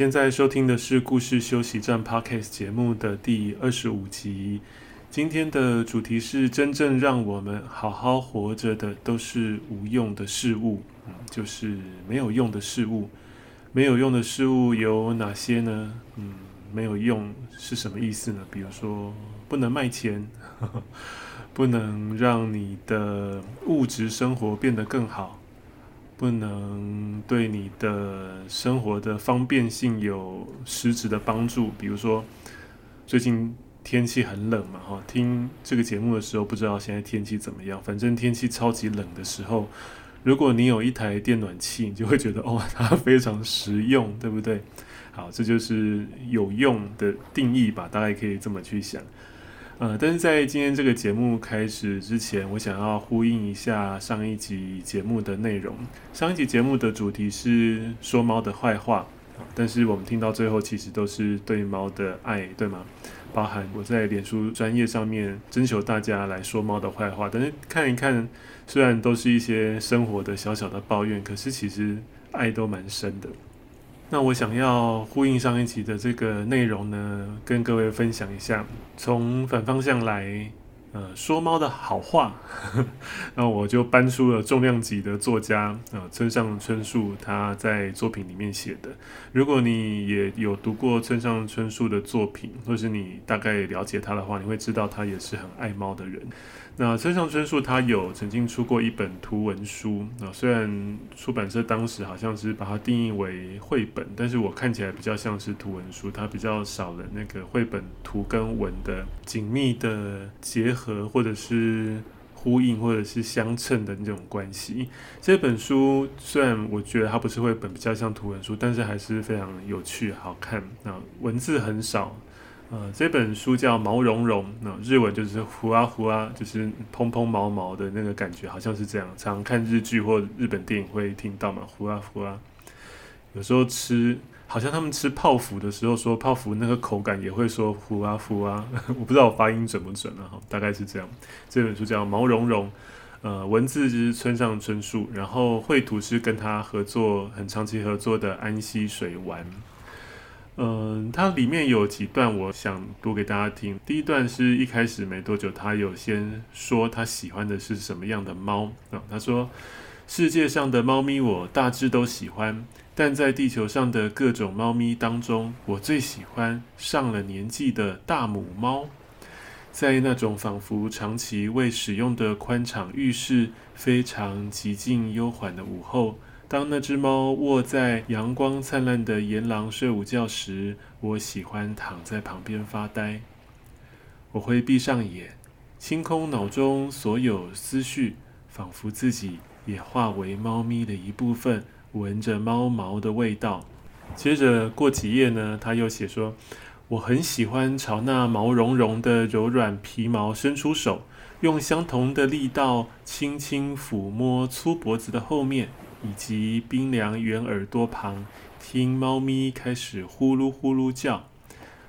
现在收听的是故事休息站 Podcast 节目的第二十五集。今天的主题是：真正让我们好好活着的都是无用的事物，嗯，就是没有用的事物。没有用的事物有哪些呢？嗯，没有用是什么意思呢？比如说，不能卖钱，呵呵，不能让你的物质生活变得更好。不能对你的生活的方便性有实质的帮助，比如说最近天气很冷嘛，哈，听这个节目的时候不知道现在天气怎么样，反正天气超级冷的时候，如果你有一台电暖气，你就会觉得哦，它非常实用，对不对？好，这就是有用的定义吧，大概可以这么去想。呃，但是在今天这个节目开始之前，我想要呼应一下上一集节目的内容。上一集节目的主题是说猫的坏话，但是我们听到最后其实都是对猫的爱，对吗？包含我在脸书专业上面征求大家来说猫的坏话，但是看一看，虽然都是一些生活的小小的抱怨，可是其实爱都蛮深的。那我想要呼应上一集的这个内容呢，跟各位分享一下，从反方向来，呃，说猫的好话。那我就搬出了重量级的作家，呃，村上春树他在作品里面写的。如果你也有读过村上春树的作品，或是你大概了解他的话，你会知道他也是很爱猫的人。那村上春树他有曾经出过一本图文书，啊，虽然出版社当时好像是把它定义为绘本，但是我看起来比较像是图文书，它比较少了那个绘本图跟文的紧密的结合，或者是呼应，或者是相称的那种关系。这本书虽然我觉得它不是绘本，比较像图文书，但是还是非常有趣好看，啊，文字很少。呃，这本书叫毛茸茸，那日文就是呼啊呼啊，就是蓬蓬毛毛的那个感觉，好像是这样。常看日剧或日本电影会听到嘛，呼啊呼啊。有时候吃，好像他们吃泡芙的时候说泡芙那个口感也会说呼啊呼啊，我不知道我发音准不准了哈，大概是这样。这本书叫毛茸茸，呃，文字就是村上春树，然后绘图是跟他合作很长期合作的安溪水丸。嗯，它里面有几段我想读给大家听。第一段是一开始没多久，他有先说他喜欢的是什么样的猫啊？他说：“世界上的猫咪我大致都喜欢，但在地球上的各种猫咪当中，我最喜欢上了年纪的大母猫。在那种仿佛长期未使用的宽敞浴室，非常寂静悠缓的午后。”当那只猫卧在阳光灿烂的岩廊睡午觉时，我喜欢躺在旁边发呆。我会闭上眼，清空脑中所有思绪，仿佛自己也化为猫咪的一部分，闻着猫毛的味道。接着过几页呢，他又写说：“我很喜欢朝那毛茸茸的柔软皮毛伸出手，用相同的力道轻轻抚摸粗脖子的后面。”以及冰凉圆耳朵旁，听猫咪开始呼噜呼噜叫，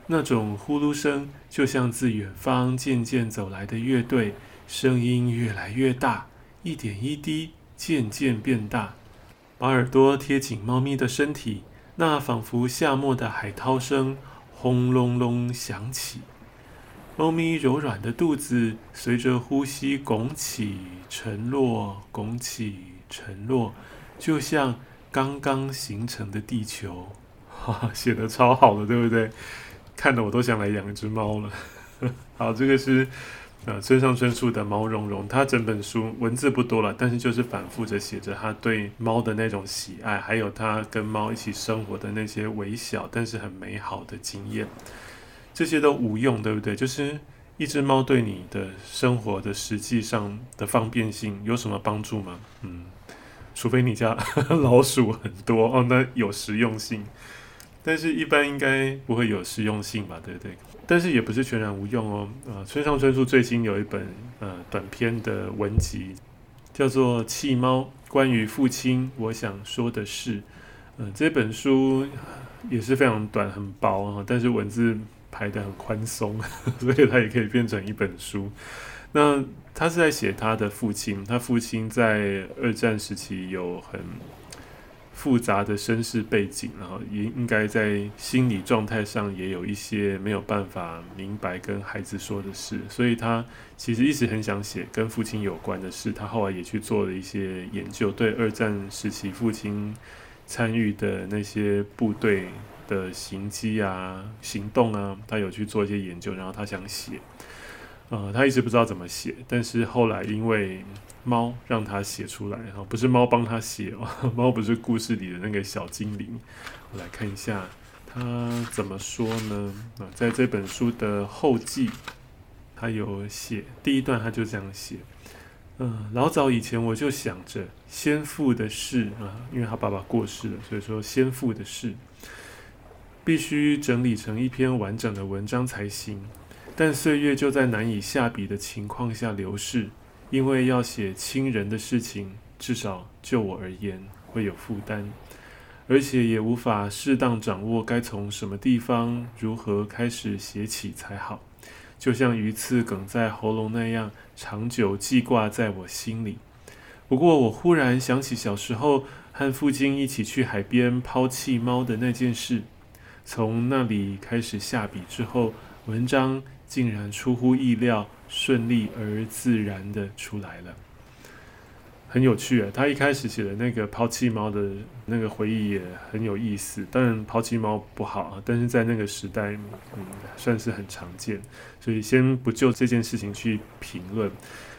那种呼噜声就像自远方渐渐走来的乐队，声音越来越大，一点一滴，渐渐变大。把耳朵贴紧猫咪的身体，那仿佛夏末的海涛声轰隆隆响起，猫咪柔软的肚子随着呼吸拱起、沉落、拱起、沉落。就像刚刚形成的地球，哈，写得超好的，对不对？看得我都想来养一只猫了。好，这个是呃村上春树的《毛茸茸》，他整本书文字不多了，但是就是反复着写着他对猫的那种喜爱，还有他跟猫一起生活的那些微小但是很美好的经验。这些都无用，对不对？就是一只猫对你的生活的实际上的方便性有什么帮助吗？嗯。除非你家 老鼠很多哦，那有实用性。但是，一般应该不会有实用性吧？对不对？但是也不是全然无用哦。啊，村上春树最新有一本呃短篇的文集，叫做《弃猫：关于父亲我想说的是》。呃，这本书也是非常短，很薄啊，但是文字排得很宽松，所以它也可以变成一本书。那他是在写他的父亲，他父亲在二战时期有很复杂的身世背景，然后也应该在心理状态上也有一些没有办法明白跟孩子说的事，所以他其实一直很想写跟父亲有关的事。他后来也去做了一些研究，对二战时期父亲参与的那些部队的行迹啊、行动啊，他有去做一些研究，然后他想写。呃，他一直不知道怎么写，但是后来因为猫让他写出来，哈，不是猫帮他写哦，猫不是故事里的那个小精灵。我来看一下他怎么说呢？啊，在这本书的后记，他有写第一段，他就这样写。嗯，老早以前我就想着先父的事啊，因为他爸爸过世了，所以说先父的事必须整理成一篇完整的文章才行。但岁月就在难以下笔的情况下流逝，因为要写亲人的事情，至少就我而言会有负担，而且也无法适当掌握该从什么地方、如何开始写起才好，就像鱼刺梗在喉咙那样，长久记挂在我心里。不过，我忽然想起小时候和父亲一起去海边抛弃猫的那件事，从那里开始下笔之后，文章。竟然出乎意料，顺利而自然的出来了，很有趣啊！他一开始写的那个抛弃猫的那个回忆也很有意思。当然，抛弃猫不好啊，但是在那个时代，嗯，算是很常见。所以先不就这件事情去评论。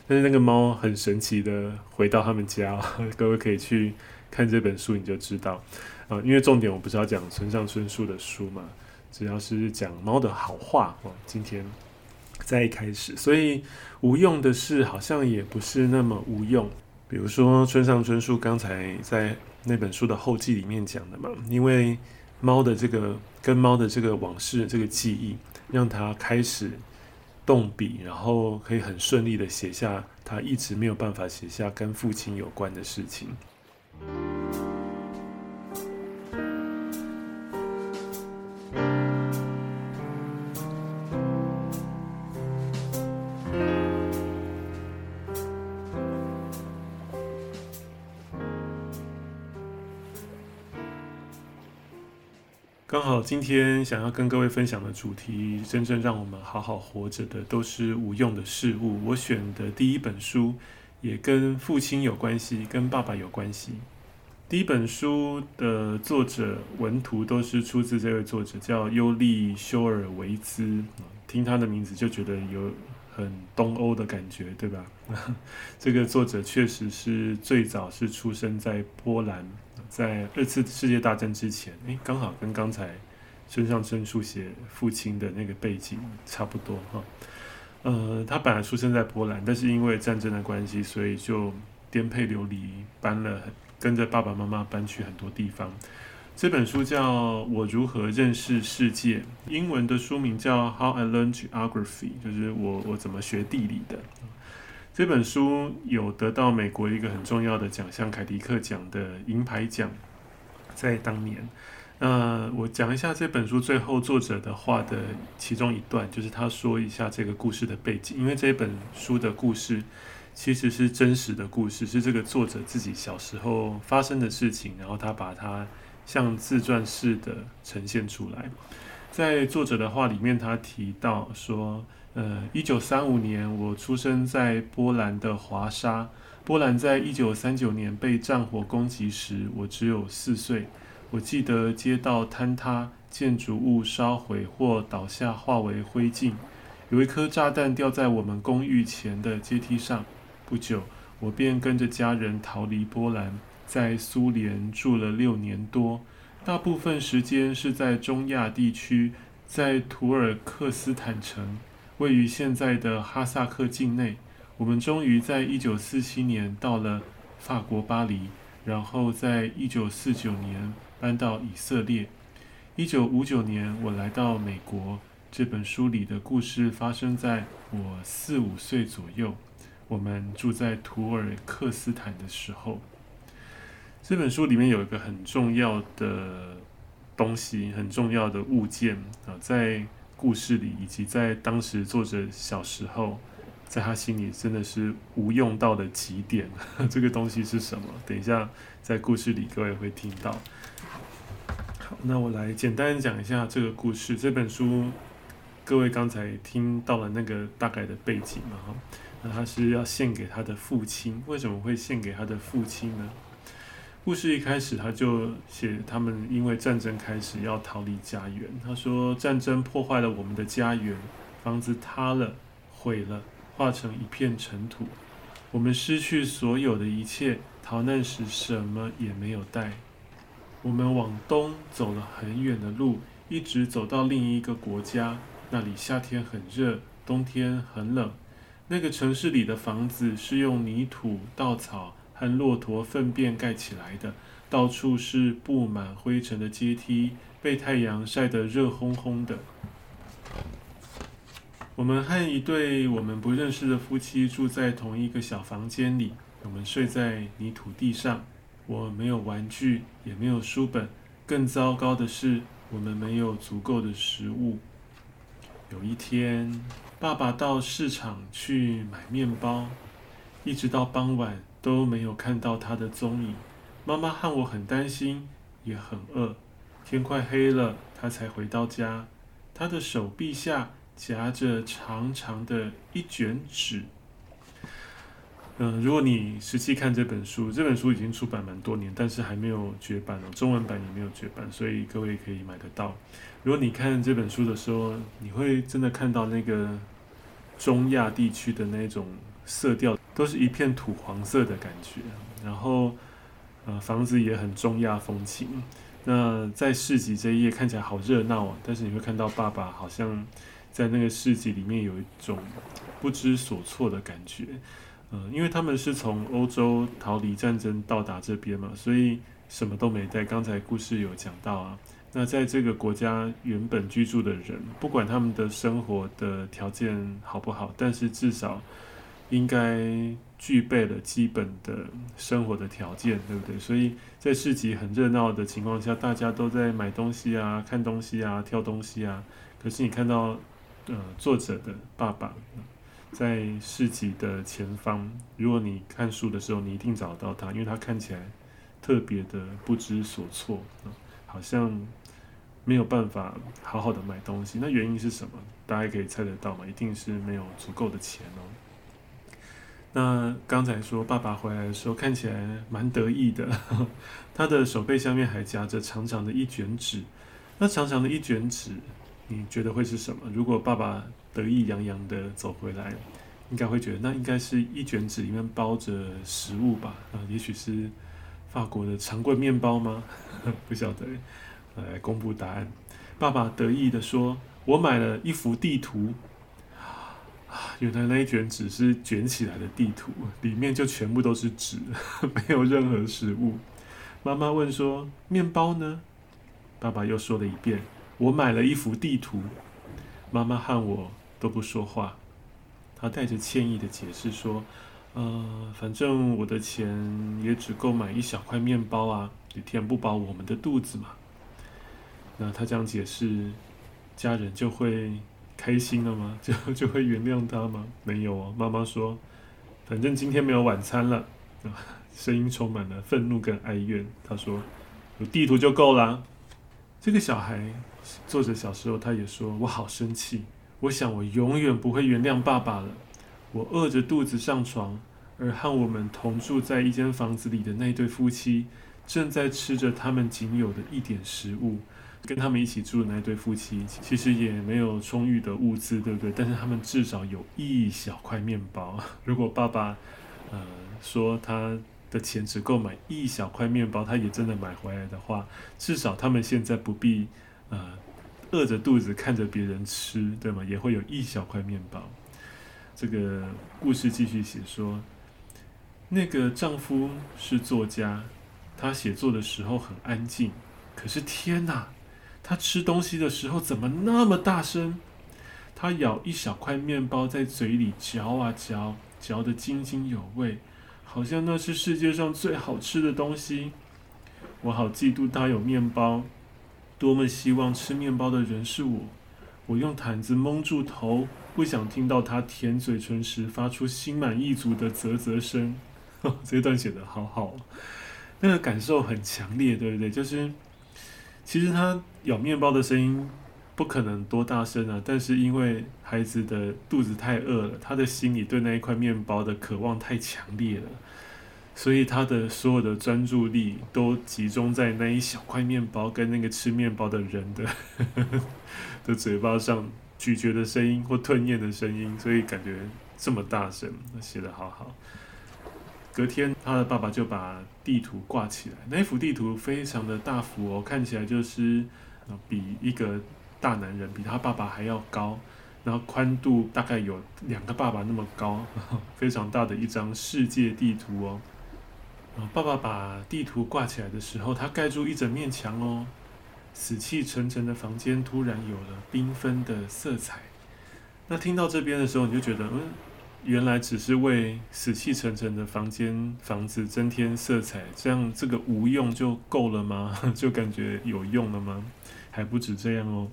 但是那个猫很神奇的回到他们家，各位可以去看这本书，你就知道啊。因为重点我不是要讲村上春树的书嘛。只要是讲猫的好话哦，今天在一开始，所以无用的事好像也不是那么无用。比如说村上春树刚才在那本书的后记里面讲的嘛，因为猫的这个跟猫的这个往事这个记忆，让他开始动笔，然后可以很顺利的写下他一直没有办法写下跟父亲有关的事情。今天想要跟各位分享的主题，真正让我们好好活着的都是无用的事物。我选的第一本书也跟父亲有关系，跟爸爸有关系。第一本书的作者文图都是出自这位作者，叫尤利修尔维兹。听他的名字就觉得有很东欧的感觉，对吧？这个作者确实是最早是出生在波兰。在二次世界大战之前，诶，刚好跟刚才村上春树写父亲的那个背景差不多哈。呃，他本来出生在波兰，但是因为战争的关系，所以就颠沛流离，搬了，跟着爸爸妈妈搬去很多地方。这本书叫《我如何认识世界》，英文的书名叫《How I Learned Geography》，就是我我怎么学地理的。这本书有得到美国一个很重要的奖项——凯迪克奖的银牌奖，在当年。那我讲一下这本书最后作者的话的其中一段，就是他说一下这个故事的背景，因为这本书的故事其实是真实的故事，是这个作者自己小时候发生的事情，然后他把它像自传式的呈现出来。在作者的话里面，他提到说。呃，一九三五年，我出生在波兰的华沙。波兰在一九三九年被战火攻击时，我只有四岁。我记得街道坍塌，建筑物烧毁或倒下，化为灰烬。有一颗炸弹掉在我们公寓前的阶梯上。不久，我便跟着家人逃离波兰，在苏联住了六年多，大部分时间是在中亚地区，在土尔克斯坦城。位于现在的哈萨克境内，我们终于在一九四七年到了法国巴黎。然后在一九四九年搬到以色列。一九五九年我来到美国。这本书里的故事发生在我四五岁左右，我们住在土尔克斯坦的时候。这本书里面有一个很重要的东西，很重要的物件啊，在故事里以及在当时作者小时候，在他心里真的是无用到的极点。这个东西是什么？等一下在故事里各位会听到。好，那我来简单讲一下这个故事。这本书。各位刚才听到了那个大概的背景嘛？哈，那他是要献给他的父亲。为什么会献给他的父亲呢？故事一开始他就写他们因为战争开始要逃离家园。他说战争破坏了我们的家园，房子塌了，毁了，化成一片尘土。我们失去所有的一切，逃难时什么也没有带。我们往东走了很远的路，一直走到另一个国家。那里夏天很热，冬天很冷。那个城市里的房子是用泥土、稻草和骆驼粪便盖起来的，到处是布满灰尘的阶梯，被太阳晒得热烘烘的。我们和一对我们不认识的夫妻住在同一个小房间里，我们睡在泥土地上。我没有玩具，也没有书本，更糟糕的是，我们没有足够的食物。有一天，爸爸到市场去买面包，一直到傍晚都没有看到他的踪影。妈妈和我很担心，也很饿。天快黑了，他才回到家。他的手臂下夹着长长的一卷纸。嗯，如果你实际看这本书，这本书已经出版蛮多年，但是还没有绝版哦，中文版也没有绝版，所以各位可以买得到。如果你看这本书的时候，你会真的看到那个中亚地区的那种色调，都是一片土黄色的感觉。然后，呃，房子也很中亚风情。那在市集这一页看起来好热闹啊，但是你会看到爸爸好像在那个市集里面有一种不知所措的感觉。嗯，因为他们是从欧洲逃离战争到达这边嘛，所以什么都没带。刚才故事有讲到啊，那在这个国家原本居住的人，不管他们的生活的条件好不好，但是至少应该具备了基本的生活的条件，对不对？所以在市集很热闹的情况下，大家都在买东西啊、看东西啊、挑东西啊。可是你看到，呃，作者的爸爸。在市集的前方，如果你看书的时候，你一定找到他，因为他看起来特别的不知所措，好像没有办法好好的买东西。那原因是什么？大家可以猜得到吗？一定是没有足够的钱哦。那刚才说爸爸回来的时候看起来蛮得意的，他的手背下面还夹着长长的一卷纸。那长长的一卷纸，你觉得会是什么？如果爸爸得意洋洋的走回来，应该会觉得那应该是一卷纸里面包着食物吧？啊，也许是法国的长棍面包吗？不晓得。来公布答案。爸爸得意的说：“我买了一幅地图。”，原来那一卷纸是卷起来的地图，里面就全部都是纸，没有任何食物。妈妈问说：“面包呢？”爸爸又说了一遍：“我买了一幅地图。”妈妈和我。都不说话，他带着歉意的解释说：“呃，反正我的钱也只够买一小块面包啊，也填不饱我们的肚子嘛。”那他这样解释，家人就会开心了吗？就就会原谅他吗？没有哦。妈妈说：“反正今天没有晚餐了。” 声音充满了愤怒跟哀怨。他说：“有地图就够了。”这个小孩，作者小时候他也说：“我好生气。”我想，我永远不会原谅爸爸了。我饿着肚子上床，而和我们同住在一间房子里的那对夫妻，正在吃着他们仅有的一点食物。跟他们一起住的那对夫妻，其实也没有充裕的物资，对不对？但是他们至少有一小块面包。如果爸爸，呃，说他的钱只够买一小块面包，他也真的买回来的话，至少他们现在不必，呃。饿着肚子看着别人吃，对吗？也会有一小块面包。这个故事继续写说，那个丈夫是作家，他写作的时候很安静，可是天哪，他吃东西的时候怎么那么大声？他咬一小块面包在嘴里嚼啊嚼，嚼得津津有味，好像那是世界上最好吃的东西。我好嫉妒他有面包，多么希望吃面包的人是我。我用毯子蒙住头，不想听到他舔嘴唇时发出心满意足的啧啧声。这段写得好好，那个感受很强烈，对不对？就是其实他咬面包的声音不可能多大声啊，但是因为孩子的肚子太饿了，他的心里对那一块面包的渴望太强烈了。所以他的所有的专注力都集中在那一小块面包跟那个吃面包的人的 的嘴巴上咀嚼的声音或吞咽的声音，所以感觉这么大声，写得好好。隔天，他的爸爸就把地图挂起来，那幅地图非常的大幅哦，看起来就是比一个大男人，比他爸爸还要高，然后宽度大概有两个爸爸那么高，非常大的一张世界地图哦。然后爸爸把地图挂起来的时候，他盖住一整面墙哦。死气沉沉的房间突然有了缤纷的色彩。那听到这边的时候，你就觉得，嗯，原来只是为死气沉沉的房间房子增添色彩，这样这个无用就够了吗？就感觉有用了吗？还不止这样哦。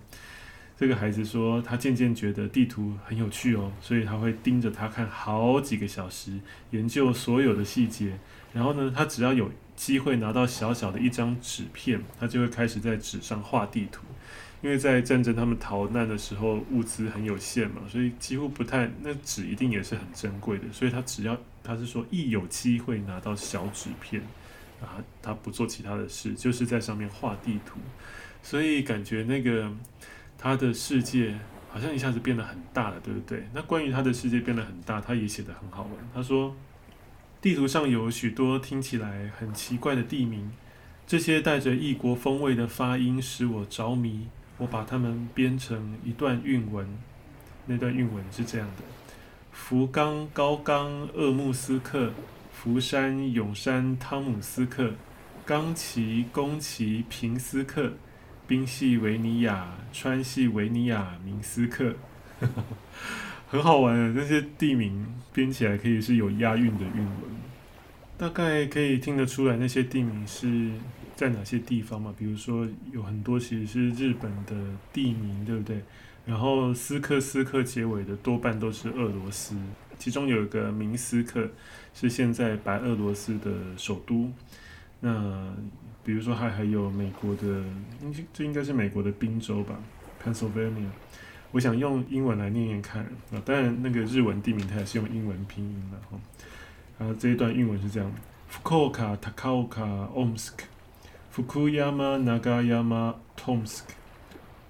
这个孩子说，他渐渐觉得地图很有趣哦，所以他会盯着他看好几个小时，研究所有的细节。然后呢，他只要有机会拿到小小的一张纸片，他就会开始在纸上画地图。因为在战争他们逃难的时候，物资很有限嘛，所以几乎不太，那纸一定也是很珍贵的。所以他只要他是说一有机会拿到小纸片，啊，他不做其他的事，就是在上面画地图。所以感觉那个。他的世界好像一下子变得很大了，对不对？那关于他的世界变得很大，他也写得很好玩。他说，地图上有许多听起来很奇怪的地名，这些带着异国风味的发音使我着迷。我把它们编成一段韵文，那段韵文是这样的：福冈、高冈、鄂木斯克、福山、永山、汤姆斯克、冈崎、宫崎、平斯克。宾夕维尼亚、川系维尼亚、明斯克，很好玩啊！那些地名编起来可以是有押韵的韵文，大概可以听得出来那些地名是在哪些地方嘛？比如说有很多其实是日本的地名，对不对？然后斯克斯克结尾的多半都是俄罗斯，其中有一个明斯克是现在白俄罗斯的首都。那比如说，还还有美国的，应这应该是美国的宾州吧，Pennsylvania。我想用英文来念念看啊，当然那个日文地名它也是用英文拼音的哈。啊，这一段英文是这样：：Fukoka, Takoka, Omsk, Fukuyama,、Nagayama,、tomsk、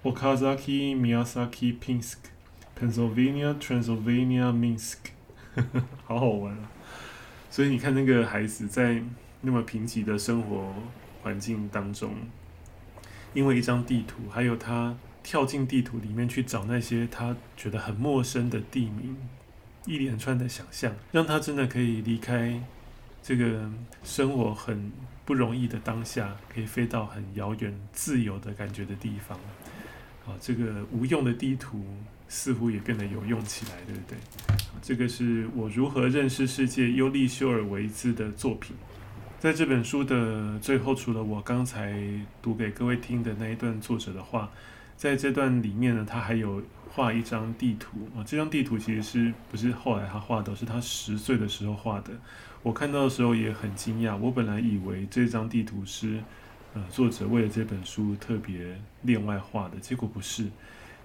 冈崎、宫崎、pinsk、Pennsylvania、Transylvania、Minsk。好好玩啊！所以你看那个孩子在。那么贫瘠的生活环境当中，因为一张地图，还有他跳进地图里面去找那些他觉得很陌生的地名，一连串的想象，让他真的可以离开这个生活很不容易的当下，可以飞到很遥远、自由的感觉的地方。啊，这个无用的地图似乎也变得有用起来，对不对？这个是我如何认识世界，尤利修尔维兹的作品。在这本书的最后，除了我刚才读给各位听的那一段作者的话，在这段里面呢，他还有画一张地图啊。这张地图其实是不是后来他画的，是他十岁的时候画的。我看到的时候也很惊讶，我本来以为这张地图是呃作者为了这本书特别另外画的，结果不是。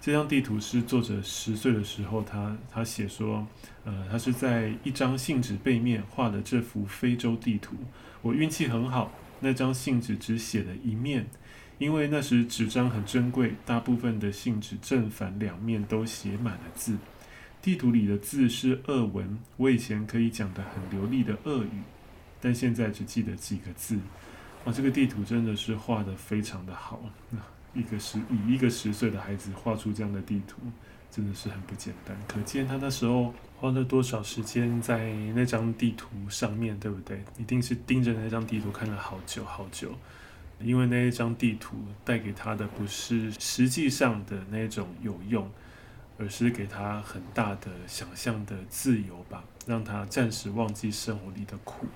这张地图是作者十岁的时候他，他写说，呃，他是在一张信纸背面画的这幅非洲地图。我运气很好，那张信纸只写了一面，因为那时纸张很珍贵，大部分的信纸正反两面都写满了字。地图里的字是俄文，我以前可以讲得很流利的俄语，但现在只记得几个字。啊，这个地图真的是画得非常的好。一个十以一个十岁的孩子画出这样的地图，真的是很不简单。可见他那时候花了多少时间在那张地图上面，对不对？一定是盯着那张地图看了好久好久，因为那一张地图带给他的不是实际上的那种有用，而是给他很大的想象的自由吧，让他暂时忘记生活里的苦。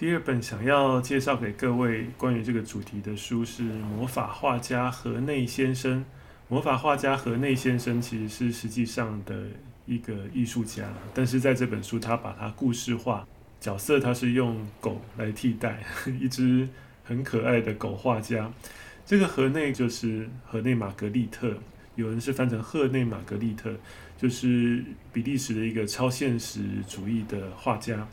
第二本想要介绍给各位关于这个主题的书是《魔法画家河内先生》。魔法画家河内先生其实是实际上的一个艺术家，但是在这本书他把他故事化，角色他是用狗来替代，一只很可爱的狗画家。这个河内就是河内玛格丽特，有人是翻成赫内玛格丽特，就是比利时的一个超现实主义的画家。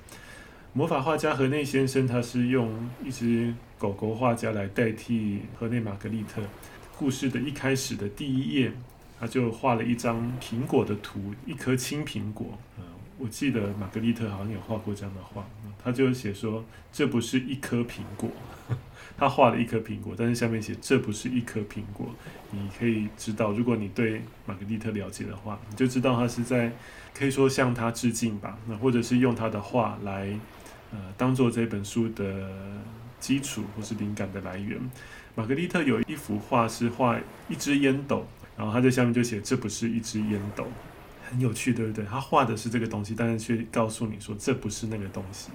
魔法画家河内先生，他是用一只狗狗画家来代替河内玛格丽特。故事的一开始的第一页，他就画了一张苹果的图，一颗青苹果。嗯，我记得玛格丽特好像有画过这样的画。他就写说，这不是一颗苹果。他画了一颗苹果，但是下面写这不是一颗苹果。你可以知道，如果你对玛格丽特了解的话，你就知道他是在可以说向他致敬吧。那或者是用他的画来。呃，当做这本书的基础或是灵感的来源。玛格丽特有一幅画是画一只烟斗，然后他在下面就写这不是一只烟斗，很有趣，对不对？他画的是这个东西，但是却告诉你说这不是那个东西，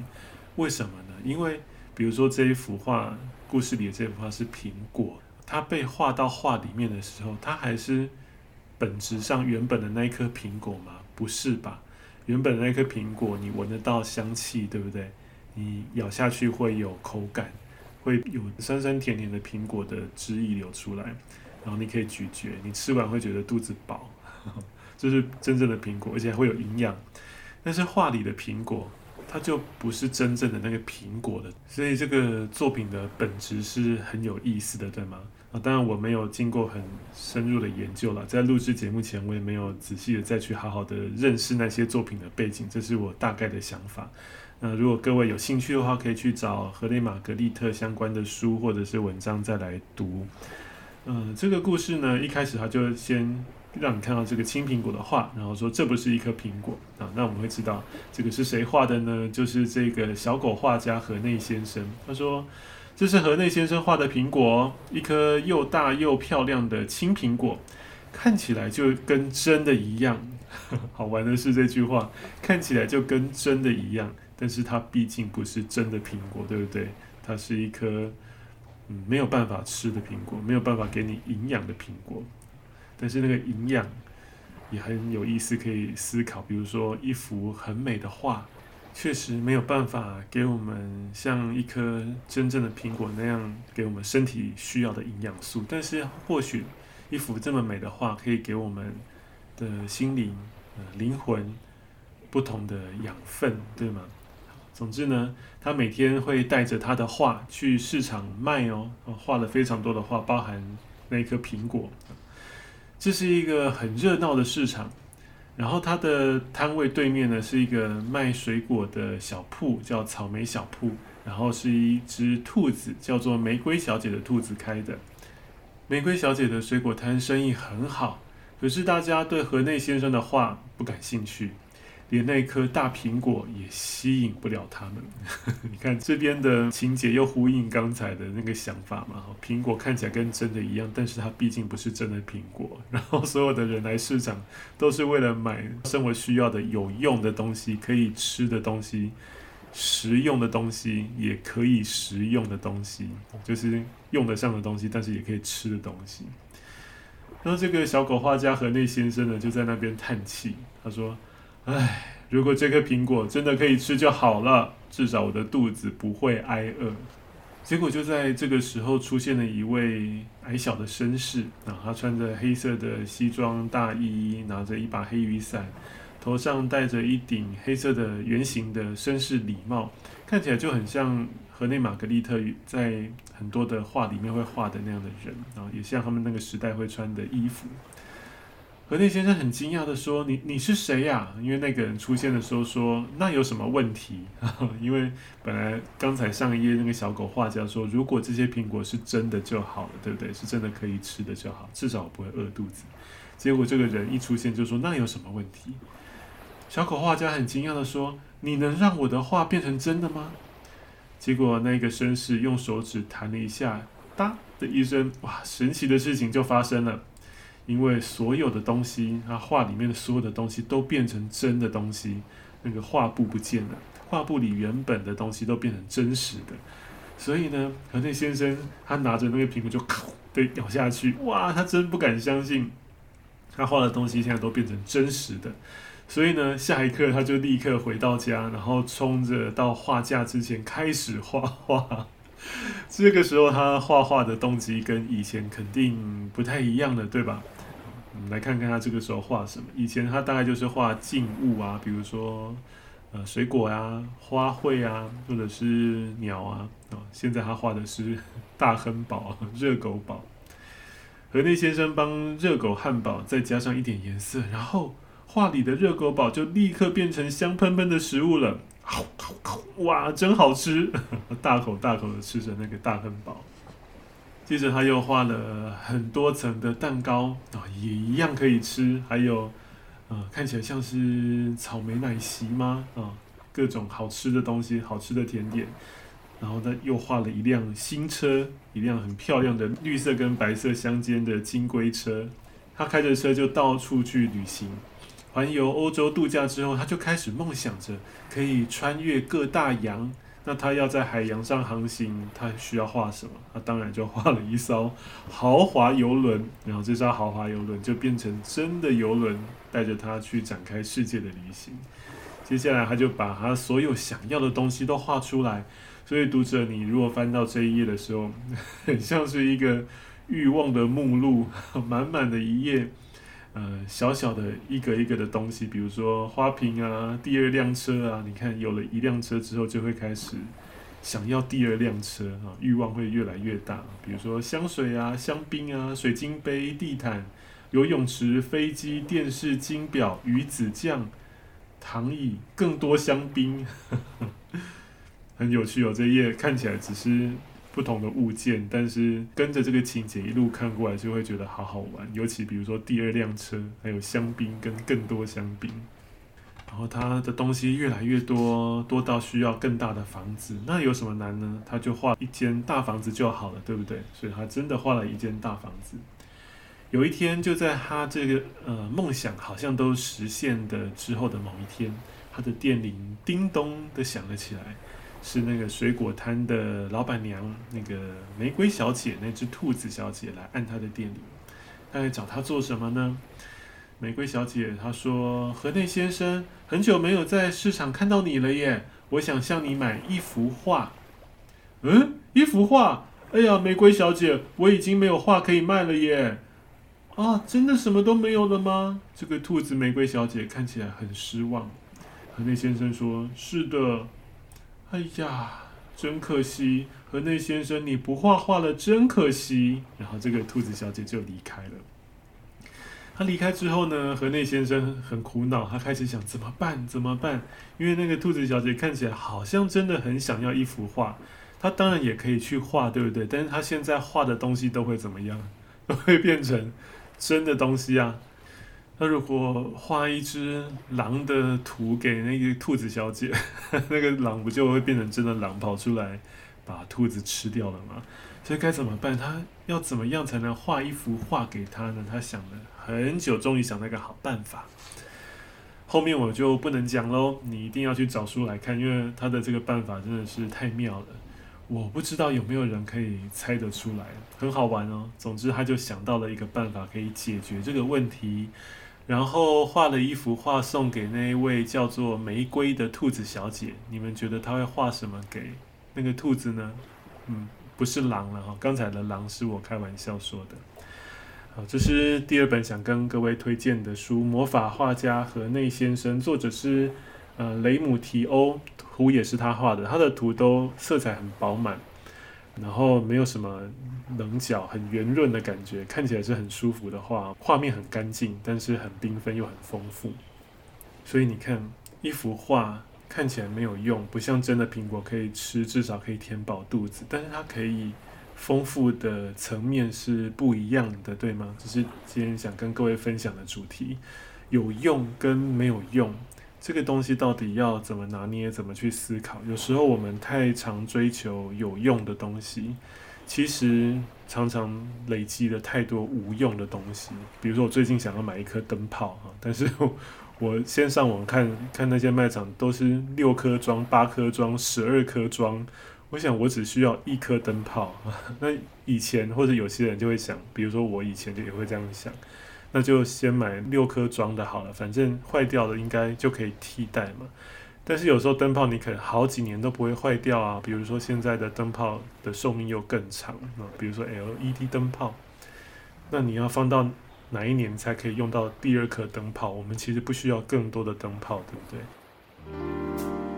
为什么呢？因为比如说这一幅画，故事里的这幅画是苹果，它被画到画里面的时候，它还是本质上原本的那一颗苹果吗？不是吧？原本的那颗苹果，你闻得到香气，对不对？你咬下去会有口感，会有酸酸甜甜的苹果的汁液流出来，然后你可以咀嚼，你吃完会觉得肚子饱，这是真正的苹果，而且会有营养。但是画里的苹果，它就不是真正的那个苹果的，所以这个作品的本质是很有意思的，对吗？啊，当然我没有经过很深入的研究了，在录制节目前，我也没有仔细的再去好好的认识那些作品的背景，这是我大概的想法。那如果各位有兴趣的话，可以去找河内玛格丽特相关的书或者是文章再来读。嗯、这个故事呢，一开始他就先让你看到这个青苹果的画，然后说这不是一颗苹果啊。那我们会知道这个是谁画的呢？就是这个小狗画家河内先生。他说这是河内先生画的苹果，一颗又大又漂亮的青苹果，看起来就跟真的一样。好玩的是这句话，看起来就跟真的一样。但是它毕竟不是真的苹果，对不对？它是一颗嗯没有办法吃的苹果，没有办法给你营养的苹果。但是那个营养也很有意思，可以思考。比如说一幅很美的画，确实没有办法给我们像一颗真正的苹果那样给我们身体需要的营养素。但是或许一幅这么美的画，可以给我们的心灵、灵魂不同的养分，对吗？总之呢，他每天会带着他的画去市场卖哦，画了非常多的画，包含那一颗苹果。这是一个很热闹的市场，然后他的摊位对面呢是一个卖水果的小铺，叫草莓小铺，然后是一只兔子，叫做玫瑰小姐的兔子开的。玫瑰小姐的水果摊生意很好，可是大家对河内先生的画不感兴趣。连那颗大苹果也吸引不了他们。你看这边的情节又呼应刚才的那个想法嘛？哈苹果看起来跟真的一样，但是它毕竟不是真的苹果。然后所有的人来市场都是为了买生活需要的有用的东西，可以吃的东西，实用的东西，也可以食用的东西，就是用得上的东西，但是也可以吃的东西。然后这个小狗画家和内先生呢，就在那边叹气，他说。唉，如果这颗苹果真的可以吃就好了，至少我的肚子不会挨饿。结果就在这个时候，出现了一位矮小的绅士啊，他穿着黑色的西装大衣，拿着一把黑雨伞，头上戴着一顶黑色的圆形的绅士礼帽，看起来就很像河内玛格丽特在很多的画里面会画的那样的人啊，也像他们那个时代会穿的衣服。河内先生很惊讶地说：“你你是谁呀？”因为那个人出现的时候说：“那有什么问题？” 因为本来刚才上一页那个小狗画家说：“如果这些苹果是真的就好了，对不对？是真的可以吃的就好，至少不会饿肚子。”结果这个人一出现就说：“那有什么问题？”小狗画家很惊讶地说：“你能让我的画变成真的吗？”结果那个绅士用手指弹了一下，哒的一声，哇！神奇的事情就发生了。因为所有的东西，他画里面的所有的东西都变成真的东西，那个画布不见了，画布里原本的东西都变成真实的。所以呢，河内先生他拿着那个苹果就咔被咬下去，哇，他真不敢相信，他画的东西现在都变成真实的。所以呢，下一刻他就立刻回到家，然后冲着到画架之前开始画画。这个时候，他画画的动机跟以前肯定不太一样了，对吧？我们来看看他这个时候画什么。以前他大概就是画静物啊，比如说呃水果啊、花卉啊，或者是鸟啊。啊，现在他画的是 大亨堡、热狗堡。河内先生帮热狗汉堡再加上一点颜色，然后画里的热狗堡就立刻变成香喷喷的食物了。好 哇，真好吃！大口大口的吃着那个大汉堡。接着他又画了很多层的蛋糕啊，也一样可以吃。还有，呃，看起来像是草莓奶昔吗？啊，各种好吃的东西，好吃的甜点。然后他又画了一辆新车，一辆很漂亮的绿色跟白色相间的金龟车。他开着车就到处去旅行。环游欧洲度假之后，他就开始梦想着可以穿越各大洋。那他要在海洋上航行，他需要画什么？他当然就画了一艘豪华游轮。然后这艘豪华游轮就变成真的游轮，带着他去展开世界的旅行。接下来，他就把他所有想要的东西都画出来。所以，读者，你如果翻到这一页的时候，很像是一个欲望的目录，满满的一页。呃，小小的一个一个的东西，比如说花瓶啊，第二辆车啊，你看有了一辆车之后，就会开始想要第二辆车啊，欲望会越来越大。比如说香水啊、香槟啊、水晶杯、地毯、游泳池、飞机、电视、金表、鱼子酱、躺椅，更多香槟，很有趣哦。这页看起来只是。不同的物件，但是跟着这个情节一路看过来，就会觉得好好玩。尤其比如说第二辆车，还有香槟跟更多香槟，然后他的东西越来越多，多到需要更大的房子。那有什么难呢？他就画一间大房子就好了，对不对？所以他真的画了一间大房子。有一天，就在他这个呃梦想好像都实现的之后的某一天，他的电铃叮咚的响了起来。是那个水果摊的老板娘，那个玫瑰小姐，那只兔子小姐来按她的店里，她来找她做什么呢？玫瑰小姐她说：“河内先生，很久没有在市场看到你了耶，我想向你买一幅画。”嗯，一幅画？哎呀，玫瑰小姐，我已经没有画可以卖了耶！啊，真的什么都没有了吗？这个兔子玫瑰小姐看起来很失望。河内先生说：“是的。”哎呀，真可惜，河内先生你不画画了，真可惜。然后这个兔子小姐就离开了。她离开之后呢，河内先生很苦恼，他开始想怎么办？怎么办？因为那个兔子小姐看起来好像真的很想要一幅画，他当然也可以去画，对不对？但是他现在画的东西都会怎么样？都会变成真的东西啊。那如果画一只狼的图给那个兔子小姐，那个狼不就会变成真的狼跑出来把兔子吃掉了吗？所以该怎么办？他要怎么样才能画一幅画给他呢？他想了很久，终于想到一个好办法。后面我就不能讲喽，你一定要去找书来看，因为他的这个办法真的是太妙了。我不知道有没有人可以猜得出来，很好玩哦。总之，他就想到了一个办法可以解决这个问题。然后画了一幅画送给那一位叫做玫瑰的兔子小姐。你们觉得他会画什么给那个兔子呢？嗯，不是狼了哈，刚才的狼是我开玩笑说的。好，这是第二本想跟各位推荐的书，《魔法画家河内先生》，作者是呃雷姆提欧，图也是他画的，他的图都色彩很饱满，然后没有什么棱角，很圆润的感觉，看起来是很舒服的画，画面很干净，但是很缤纷又很丰富。所以你看，一幅画看起来没有用，不像真的苹果可以吃，至少可以填饱肚子，但是它可以。丰富的层面是不一样的，对吗？这是今天想跟各位分享的主题。有用跟没有用，这个东西到底要怎么拿捏，怎么去思考？有时候我们太常追求有用的东西，其实常常累积了太多无用的东西。比如说，我最近想要买一颗灯泡啊，但是我先上网看看那些卖场，都是六颗装、八颗装、十二颗装。我想，我只需要一颗灯泡。那以前或者有些人就会想，比如说我以前就也会这样想，那就先买六颗装的好了，反正坏掉的应该就可以替代嘛。但是有时候灯泡你可能好几年都不会坏掉啊。比如说现在的灯泡的寿命又更长啊，比如说 LED 灯泡，那你要放到哪一年才可以用到第二颗灯泡？我们其实不需要更多的灯泡，对不对？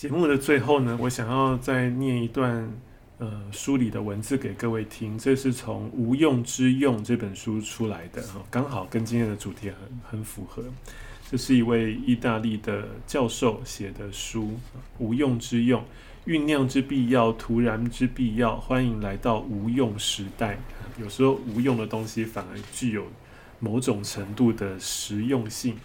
节目的最后呢，我想要再念一段呃书里的文字给各位听。这是从《无用之用》这本书出来的哈，刚好跟今天的主题很很符合。这是一位意大利的教授写的书，《无用之用》，酝酿之必要，突然之必要。欢迎来到无用时代。有时候无用的东西反而具有某种程度的实用性。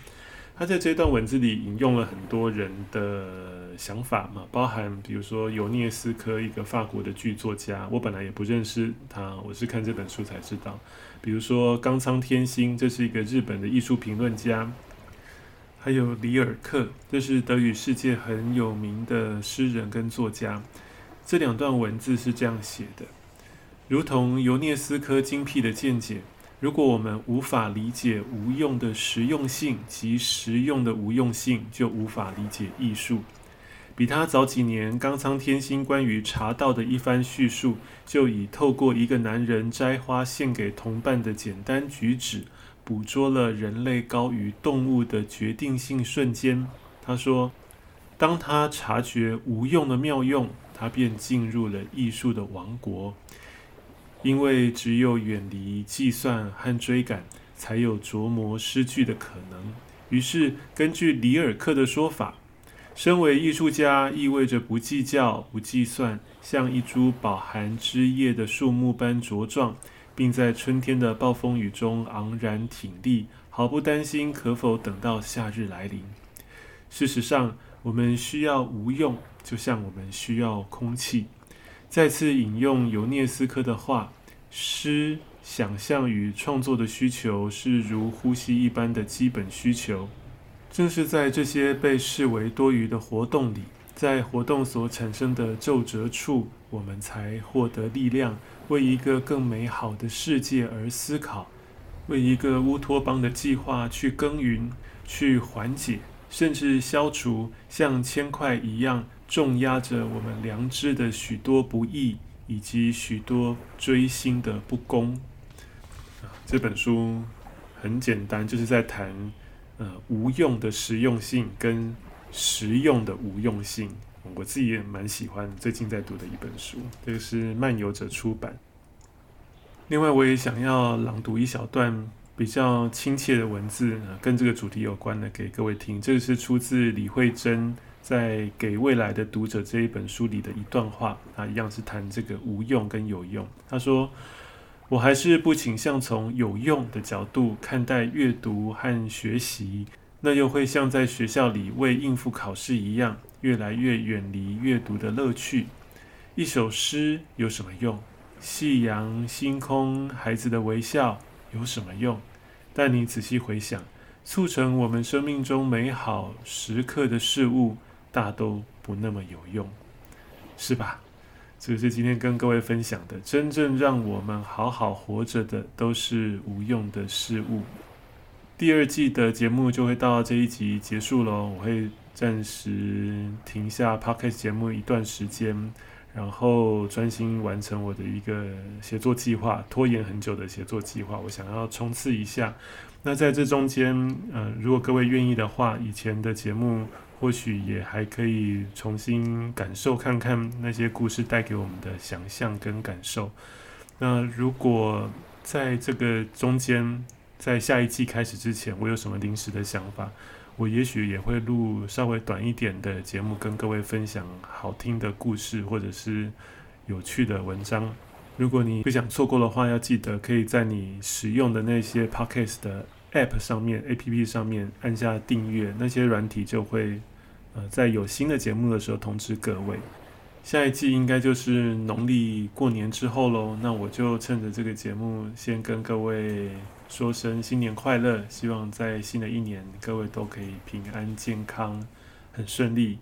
他在这段文字里引用了很多人的想法嘛，包含比如说尤涅斯科，一个法国的剧作家，我本来也不认识他，我是看这本书才知道。比如说冈仓天心，这是一个日本的艺术评论家，还有里尔克，这是德语世界很有名的诗人跟作家。这两段文字是这样写的，如同尤涅斯科精辟的见解。如果我们无法理解无用的实用性及实用的无用性，就无法理解艺术。比他早几年，冈仓天心关于茶道的一番叙述，就以透过一个男人摘花献给同伴的简单举止，捕捉了人类高于动物的决定性瞬间。他说：“当他察觉无用的妙用，他便进入了艺术的王国。”因为只有远离计算和追赶，才有琢磨诗句的可能。于是，根据里尔克的说法，身为艺术家意味着不计较、不计算，像一株饱含枝叶的树木般茁壮，并在春天的暴风雨中昂然挺立，毫不担心可否等到夏日来临。事实上，我们需要无用，就像我们需要空气。再次引用尤涅斯科的话。诗、想象与创作的需求是如呼吸一般的基本需求。正是在这些被视为多余的活动里，在活动所产生的皱褶处，我们才获得力量，为一个更美好的世界而思考，为一个乌托邦的计划去耕耘、去缓解，甚至消除像铅块一样重压着我们良知的许多不义。以及许多追星的不公。这本书很简单，就是在谈呃无用的实用性跟实用的无用性。我自己也蛮喜欢，最近在读的一本书，这个是漫游者出版。另外，我也想要朗读一小段比较亲切的文字，跟这个主题有关的，给各位听。这个是出自李慧珍。在《给未来的读者》这一本书里的一段话，他一样是谈这个无用跟有用。他说：“我还是不倾向从有用的角度看待阅读和学习，那又会像在学校里为应付考试一样，越来越远离阅读的乐趣。一首诗有什么用？夕阳、星空、孩子的微笑有什么用？但你仔细回想，促成我们生命中美好时刻的事物。”大都不那么有用，是吧？这是今天跟各位分享的。真正让我们好好活着的，都是无用的事物。第二季的节目就会到这一集结束喽，我会暂时停下 Podcast 节目一段时间，然后专心完成我的一个写作计划，拖延很久的写作计划，我想要冲刺一下。那在这中间，呃，如果各位愿意的话，以前的节目或许也还可以重新感受看看那些故事带给我们的想象跟感受。那如果在这个中间，在下一季开始之前，我有什么临时的想法，我也许也会录稍微短一点的节目，跟各位分享好听的故事或者是有趣的文章。如果你不想错过的话，要记得可以在你使用的那些 Podcast 的 App 上面、APP 上面按下订阅，那些软体就会呃在有新的节目的时候通知各位。下一季应该就是农历过年之后喽，那我就趁着这个节目先跟各位说声新年快乐，希望在新的一年各位都可以平安健康、很顺利，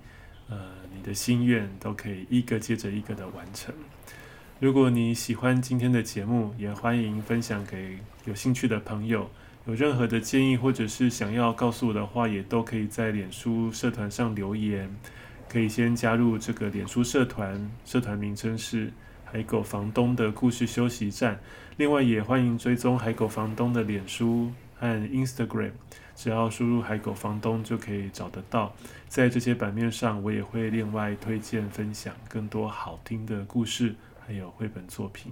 呃，你的心愿都可以一个接着一个的完成。如果你喜欢今天的节目，也欢迎分享给有兴趣的朋友。有任何的建议或者是想要告诉我的话，也都可以在脸书社团上留言。可以先加入这个脸书社团，社团名称是海狗房东的故事休息站。另外，也欢迎追踪海狗房东的脸书和 Instagram，只要输入海狗房东就可以找得到。在这些版面上，我也会另外推荐分享更多好听的故事。还有绘本作品，